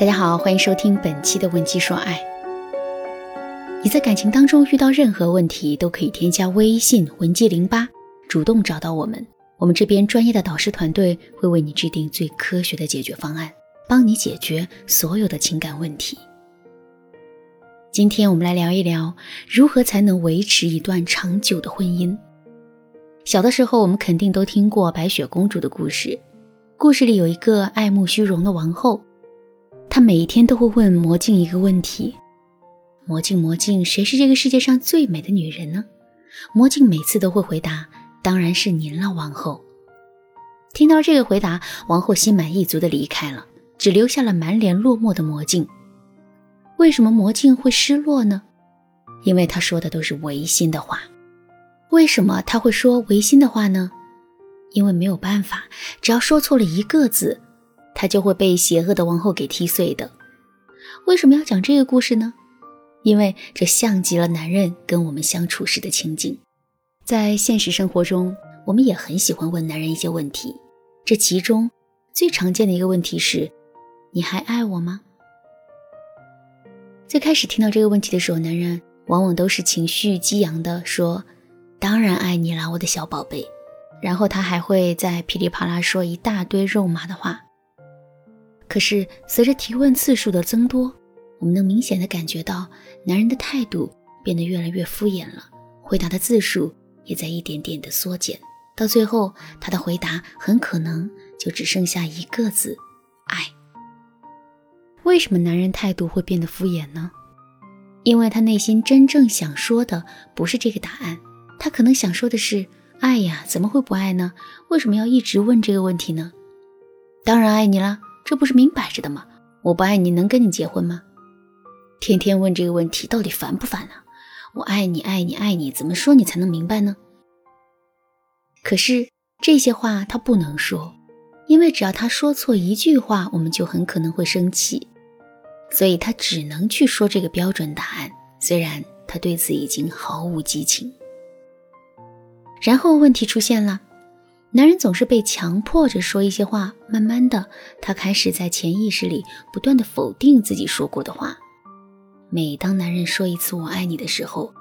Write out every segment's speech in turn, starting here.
大家好，欢迎收听本期的《问鸡说爱》。你在感情当中遇到任何问题，都可以添加微信“文姬零八”，主动找到我们。我们这边专业的导师团队会为你制定最科学的解决方案，帮你解决所有的情感问题。今天我们来聊一聊，如何才能维持一段长久的婚姻。小的时候，我们肯定都听过白雪公主的故事。故事里有一个爱慕虚荣的王后。他每一天都会问魔镜一个问题：“魔镜，魔镜，谁是这个世界上最美的女人呢？”魔镜每次都会回答：“当然是您了，王后。”听到这个回答，王后心满意足地离开了，只留下了满脸落寞的魔镜。为什么魔镜会失落呢？因为他说的都是违心的话。为什么他会说违心的话呢？因为没有办法，只要说错了一个字。他就会被邪恶的王后给踢碎的。为什么要讲这个故事呢？因为这像极了男人跟我们相处时的情景。在现实生活中，我们也很喜欢问男人一些问题。这其中最常见的一个问题是：“你还爱我吗？”最开始听到这个问题的时候，男人往往都是情绪激昂的说：“当然爱你啦，我的小宝贝。”然后他还会在噼里啪啦说一大堆肉麻的话。可是，随着提问次数的增多，我们能明显的感觉到男人的态度变得越来越敷衍了，回答的字数也在一点点的缩减，到最后，他的回答很可能就只剩下一个字：爱。为什么男人态度会变得敷衍呢？因为他内心真正想说的不是这个答案，他可能想说的是：爱呀，怎么会不爱呢？为什么要一直问这个问题呢？当然爱你了。这不是明摆着的吗？我不爱你能跟你结婚吗？天天问这个问题，到底烦不烦啊？我爱你，爱你，爱你，怎么说你才能明白呢？可是这些话他不能说，因为只要他说错一句话，我们就很可能会生气，所以他只能去说这个标准答案。虽然他对此已经毫无激情。然后问题出现了。男人总是被强迫着说一些话，慢慢的，他开始在潜意识里不断的否定自己说过的话。每当男人说一次“我爱你”的时候，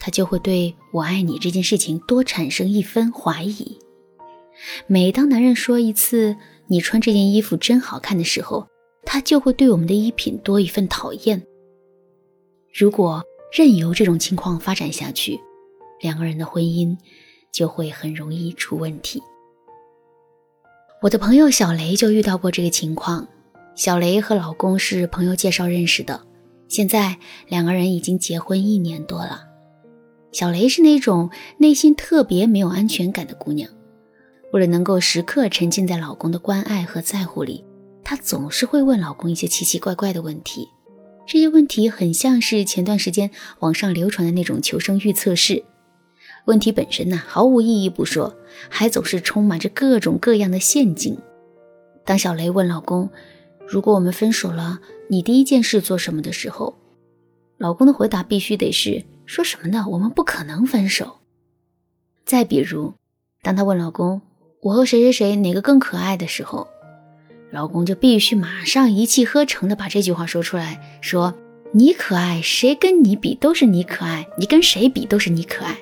他就会对我爱你这件事情多产生一分怀疑。每当男人说一次“你穿这件衣服真好看”的时候，他就会对我们的衣品多一份讨厌。如果任由这种情况发展下去，两个人的婚姻。就会很容易出问题。我的朋友小雷就遇到过这个情况。小雷和老公是朋友介绍认识的，现在两个人已经结婚一年多了。小雷是那种内心特别没有安全感的姑娘，为了能够时刻沉浸在老公的关爱和在乎里，她总是会问老公一些奇奇怪怪的问题。这些问题很像是前段时间网上流传的那种求生欲测试。问题本身呢毫无意义不说，还总是充满着各种各样的陷阱。当小雷问老公：“如果我们分手了，你第一件事做什么？”的时候，老公的回答必须得是：“说什么呢？我们不可能分手。”再比如，当他问老公：“我和谁谁谁哪个更可爱？”的时候，老公就必须马上一气呵成的把这句话说出来：“说你可爱，谁跟你比都是你可爱，你跟谁比都是你可爱。”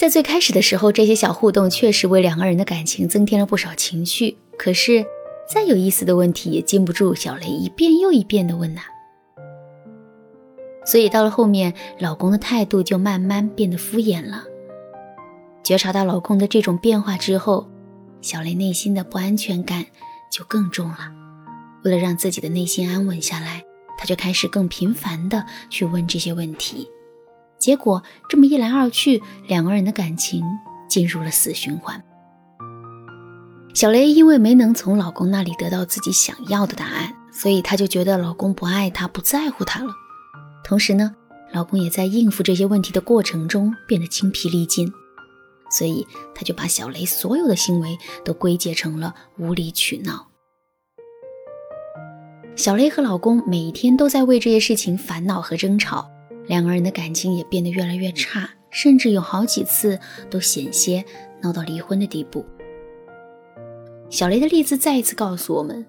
在最开始的时候，这些小互动确实为两个人的感情增添了不少情绪。可是，再有意思的问题也禁不住小雷一遍又一遍的问呐。所以到了后面，老公的态度就慢慢变得敷衍了。觉察到老公的这种变化之后，小雷内心的不安全感就更重了。为了让自己的内心安稳下来，他就开始更频繁的去问这些问题。结果这么一来二去，两个人的感情进入了死循环。小雷因为没能从老公那里得到自己想要的答案，所以她就觉得老公不爱她、不在乎她了。同时呢，老公也在应付这些问题的过程中变得精疲力尽，所以她就把小雷所有的行为都归结成了无理取闹。小雷和老公每天都在为这些事情烦恼和争吵。两个人的感情也变得越来越差，甚至有好几次都险些闹到离婚的地步。小雷的例子再一次告诉我们，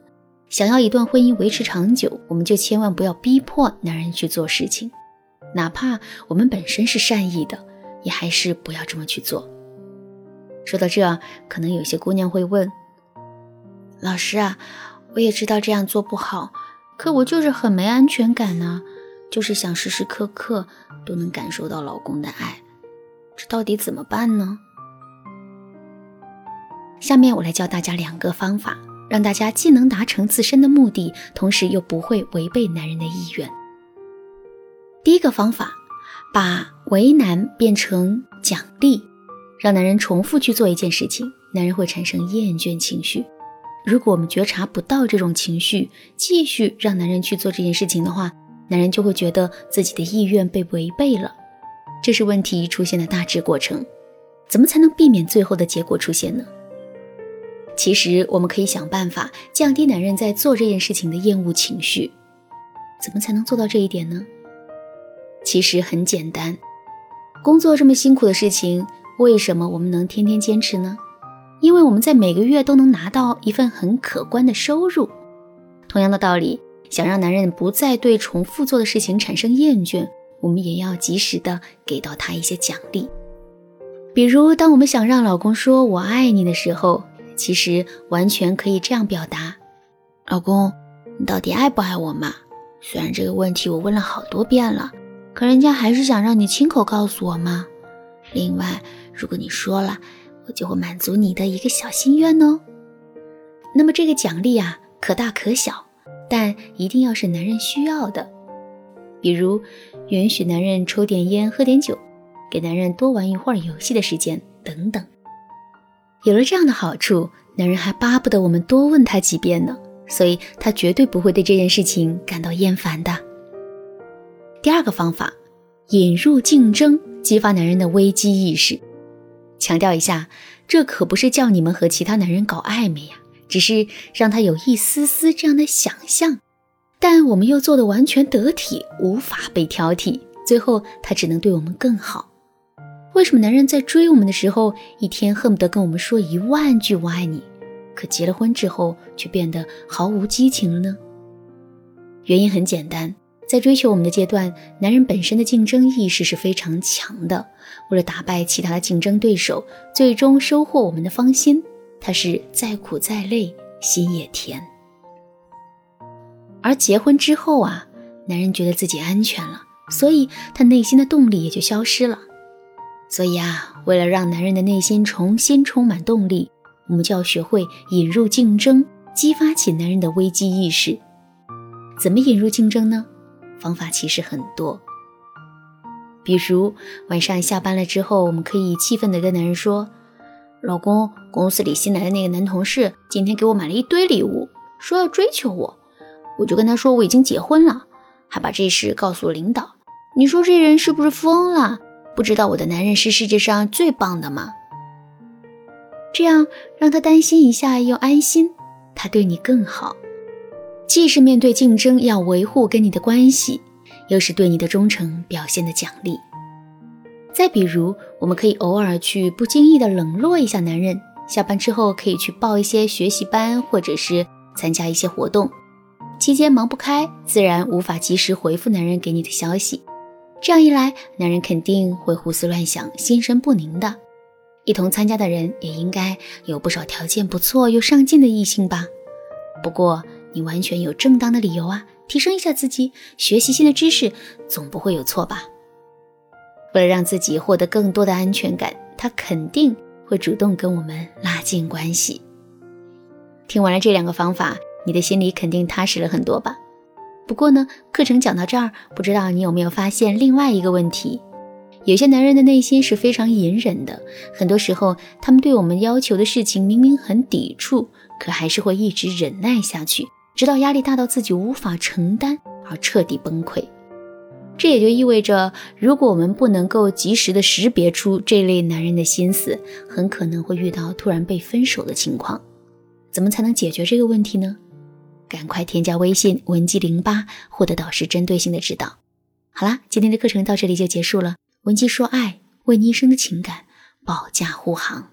想要一段婚姻维持长久，我们就千万不要逼迫男人去做事情，哪怕我们本身是善意的，也还是不要这么去做。说到这，可能有些姑娘会问：“老师啊，我也知道这样做不好，可我就是很没安全感呢，就是想时时刻刻都能感受到老公的爱，这到底怎么办呢？”下面我来教大家两个方法，让大家既能达成自身的目的，同时又不会违背男人的意愿。第一个方法，把为难变成奖励，让男人重复去做一件事情，男人会产生厌倦情绪。如果我们觉察不到这种情绪，继续让男人去做这件事情的话，男人就会觉得自己的意愿被违背了，这是问题出现的大致过程。怎么才能避免最后的结果出现呢？其实我们可以想办法降低男人在做这件事情的厌恶情绪。怎么才能做到这一点呢？其实很简单，工作这么辛苦的事情，为什么我们能天天坚持呢？因为我们在每个月都能拿到一份很可观的收入。同样的道理，想让男人不再对重复做的事情产生厌倦，我们也要及时的给到他一些奖励。比如，当我们想让老公说我爱你的时候，其实完全可以这样表达：“老公，你到底爱不爱我嘛？虽然这个问题我问了好多遍了，可人家还是想让你亲口告诉我嘛。另外，如果你说了，我就会满足你的一个小心愿哦。那么这个奖励啊，可大可小，但一定要是男人需要的，比如允许男人抽点烟、喝点酒，给男人多玩一会儿游戏的时间等等。”有了这样的好处，男人还巴不得我们多问他几遍呢，所以他绝对不会对这件事情感到厌烦的。第二个方法，引入竞争，激发男人的危机意识。强调一下，这可不是叫你们和其他男人搞暧昧呀，只是让他有一丝丝这样的想象，但我们又做的完全得体，无法被挑剔，最后他只能对我们更好。为什么男人在追我们的时候，一天恨不得跟我们说一万句“我爱你”，可结了婚之后却变得毫无激情了呢？原因很简单，在追求我们的阶段，男人本身的竞争意识是非常强的。为了打败其他的竞争对手，最终收获我们的芳心，他是再苦再累心也甜。而结婚之后啊，男人觉得自己安全了，所以他内心的动力也就消失了。所以啊，为了让男人的内心重新充满动力，我们就要学会引入竞争，激发起男人的危机意识。怎么引入竞争呢？方法其实很多。比如晚上下班了之后，我们可以气愤地跟男人说：“老公，公司里新来的那个男同事今天给我买了一堆礼物，说要追求我，我就跟他说我已经结婚了，还把这事告诉了领导。你说这人是不是疯了？”不知道我的男人是世界上最棒的吗？这样让他担心一下又安心，他对你更好，既是面对竞争要维护跟你的关系，又是对你的忠诚表现的奖励。再比如，我们可以偶尔去不经意的冷落一下男人，下班之后可以去报一些学习班，或者是参加一些活动，期间忙不开，自然无法及时回复男人给你的消息。这样一来，男人肯定会胡思乱想、心神不宁的。一同参加的人也应该有不少条件不错又上进的异性吧？不过你完全有正当的理由啊，提升一下自己，学习新的知识，总不会有错吧？为了让自己获得更多的安全感，他肯定会主动跟我们拉近关系。听完了这两个方法，你的心里肯定踏实了很多吧？不过呢，课程讲到这儿，不知道你有没有发现另外一个问题？有些男人的内心是非常隐忍的，很多时候他们对我们要求的事情明明很抵触，可还是会一直忍耐下去，直到压力大到自己无法承担而彻底崩溃。这也就意味着，如果我们不能够及时的识别出这类男人的心思，很可能会遇到突然被分手的情况。怎么才能解决这个问题呢？赶快添加微信文姬零八，获得导师针对性的指导。好啦，今天的课程到这里就结束了。文姬说爱，为你一生的情感保驾护航。